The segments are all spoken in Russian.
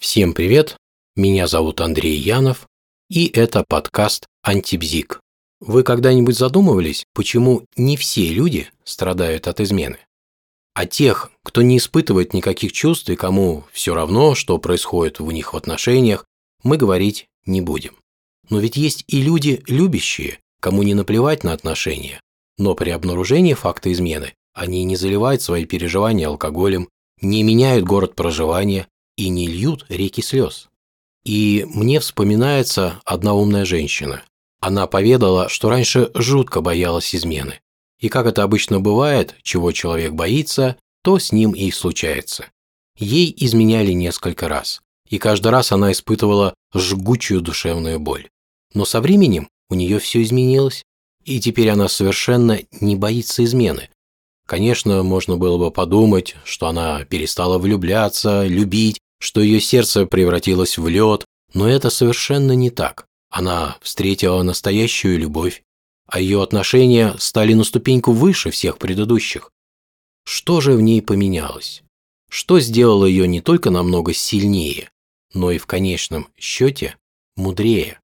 Всем привет, меня зовут Андрей Янов, и это подкаст «Антибзик». Вы когда-нибудь задумывались, почему не все люди страдают от измены? А тех, кто не испытывает никаких чувств и кому все равно, что происходит у них в отношениях, мы говорить не будем. Но ведь есть и люди любящие, кому не наплевать на отношения, но при обнаружении факта измены они не заливают свои переживания алкоголем, не меняют город проживания, и не льют реки слез. И мне вспоминается одна умная женщина. Она поведала, что раньше жутко боялась измены. И как это обычно бывает, чего человек боится, то с ним и случается. Ей изменяли несколько раз, и каждый раз она испытывала жгучую душевную боль. Но со временем у нее все изменилось, и теперь она совершенно не боится измены. Конечно, можно было бы подумать, что она перестала влюбляться, любить, что ее сердце превратилось в лед, но это совершенно не так. Она встретила настоящую любовь, а ее отношения стали на ступеньку выше всех предыдущих. Что же в ней поменялось? Что сделало ее не только намного сильнее, но и в конечном счете мудрее?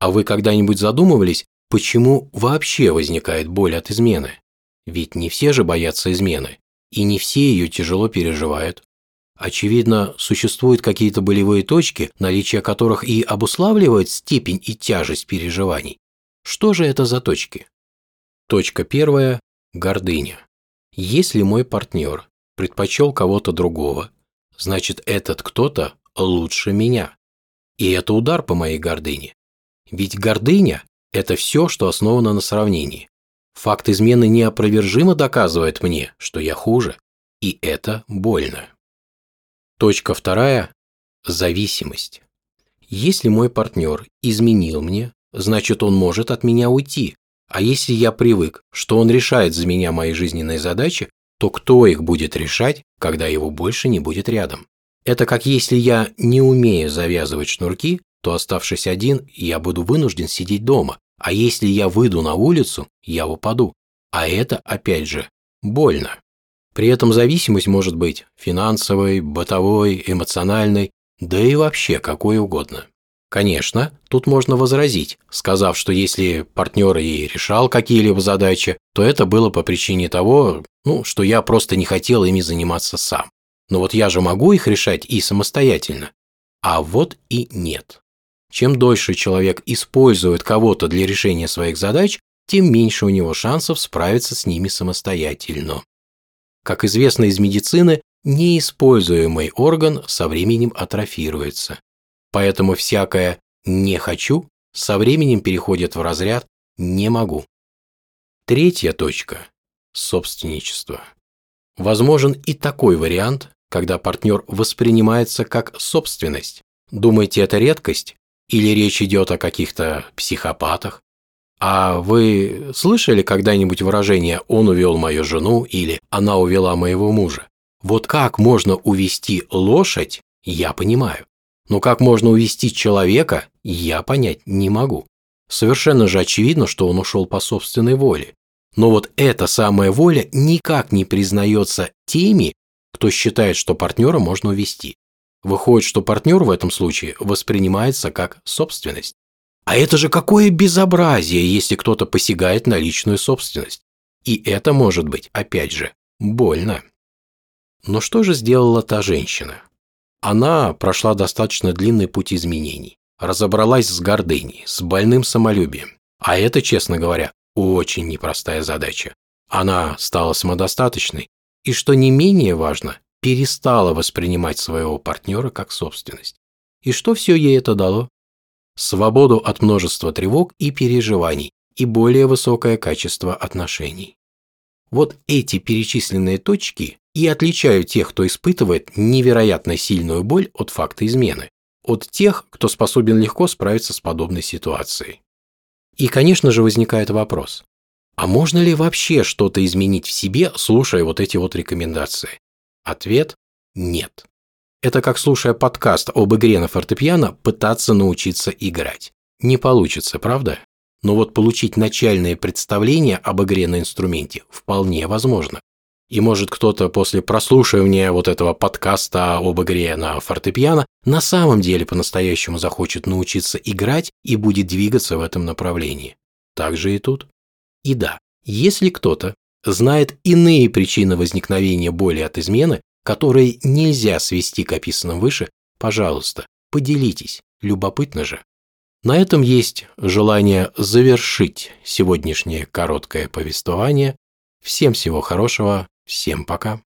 А вы когда-нибудь задумывались, почему вообще возникает боль от измены? Ведь не все же боятся измены, и не все ее тяжело переживают. Очевидно, существуют какие-то болевые точки, наличие которых и обуславливает степень и тяжесть переживаний. Что же это за точки? Точка первая – гордыня. Если мой партнер предпочел кого-то другого, значит этот кто-то лучше меня. И это удар по моей гордыне. Ведь гордыня – это все, что основано на сравнении. Факт измены неопровержимо доказывает мне, что я хуже, и это больно. Точка вторая – зависимость. Если мой партнер изменил мне, значит он может от меня уйти. А если я привык, что он решает за меня мои жизненные задачи, то кто их будет решать, когда его больше не будет рядом? Это как если я не умею завязывать шнурки, то оставшись один, я буду вынужден сидеть дома. А если я выйду на улицу, я упаду. А это, опять же, больно. При этом зависимость может быть финансовой, бытовой, эмоциональной, да и вообще какой угодно. Конечно, тут можно возразить, сказав, что если партнер и решал какие-либо задачи, то это было по причине того, ну, что я просто не хотел ими заниматься сам. Но вот я же могу их решать и самостоятельно. А вот и нет. Чем дольше человек использует кого-то для решения своих задач, тем меньше у него шансов справиться с ними самостоятельно. Как известно из медицины, неиспользуемый орган со временем атрофируется. Поэтому всякое «не хочу» со временем переходит в разряд «не могу». Третья точка – собственничество. Возможен и такой вариант, когда партнер воспринимается как собственность. Думаете, это редкость? Или речь идет о каких-то психопатах? А вы слышали когда-нибудь выражение «он увел мою жену» или «она увела моего мужа»? Вот как можно увести лошадь, я понимаю. Но как можно увести человека, я понять не могу. Совершенно же очевидно, что он ушел по собственной воле. Но вот эта самая воля никак не признается теми, кто считает, что партнера можно увести. Выходит, что партнер в этом случае воспринимается как собственность. А это же какое безобразие, если кто-то посягает на личную собственность. И это может быть, опять же, больно. Но что же сделала та женщина? Она прошла достаточно длинный путь изменений, разобралась с гордыней, с больным самолюбием. А это, честно говоря, очень непростая задача. Она стала самодостаточной и, что не менее важно, перестала воспринимать своего партнера как собственность. И что все ей это дало? Свободу от множества тревог и переживаний и более высокое качество отношений. Вот эти перечисленные точки и отличают тех, кто испытывает невероятно сильную боль от факта измены, от тех, кто способен легко справиться с подобной ситуацией. И, конечно же, возникает вопрос, а можно ли вообще что-то изменить в себе, слушая вот эти вот рекомендации? Ответ – нет. Это как, слушая подкаст об игре на фортепиано, пытаться научиться играть. Не получится, правда? Но вот получить начальное представление об игре на инструменте вполне возможно. И может кто-то после прослушивания вот этого подкаста об игре на фортепиано на самом деле по-настоящему захочет научиться играть и будет двигаться в этом направлении. Так же и тут. И да, если кто-то знает иные причины возникновения боли от измены, которые нельзя свести к описанным выше, пожалуйста, поделитесь, любопытно же. На этом есть желание завершить сегодняшнее короткое повествование. Всем всего хорошего, Всем пока.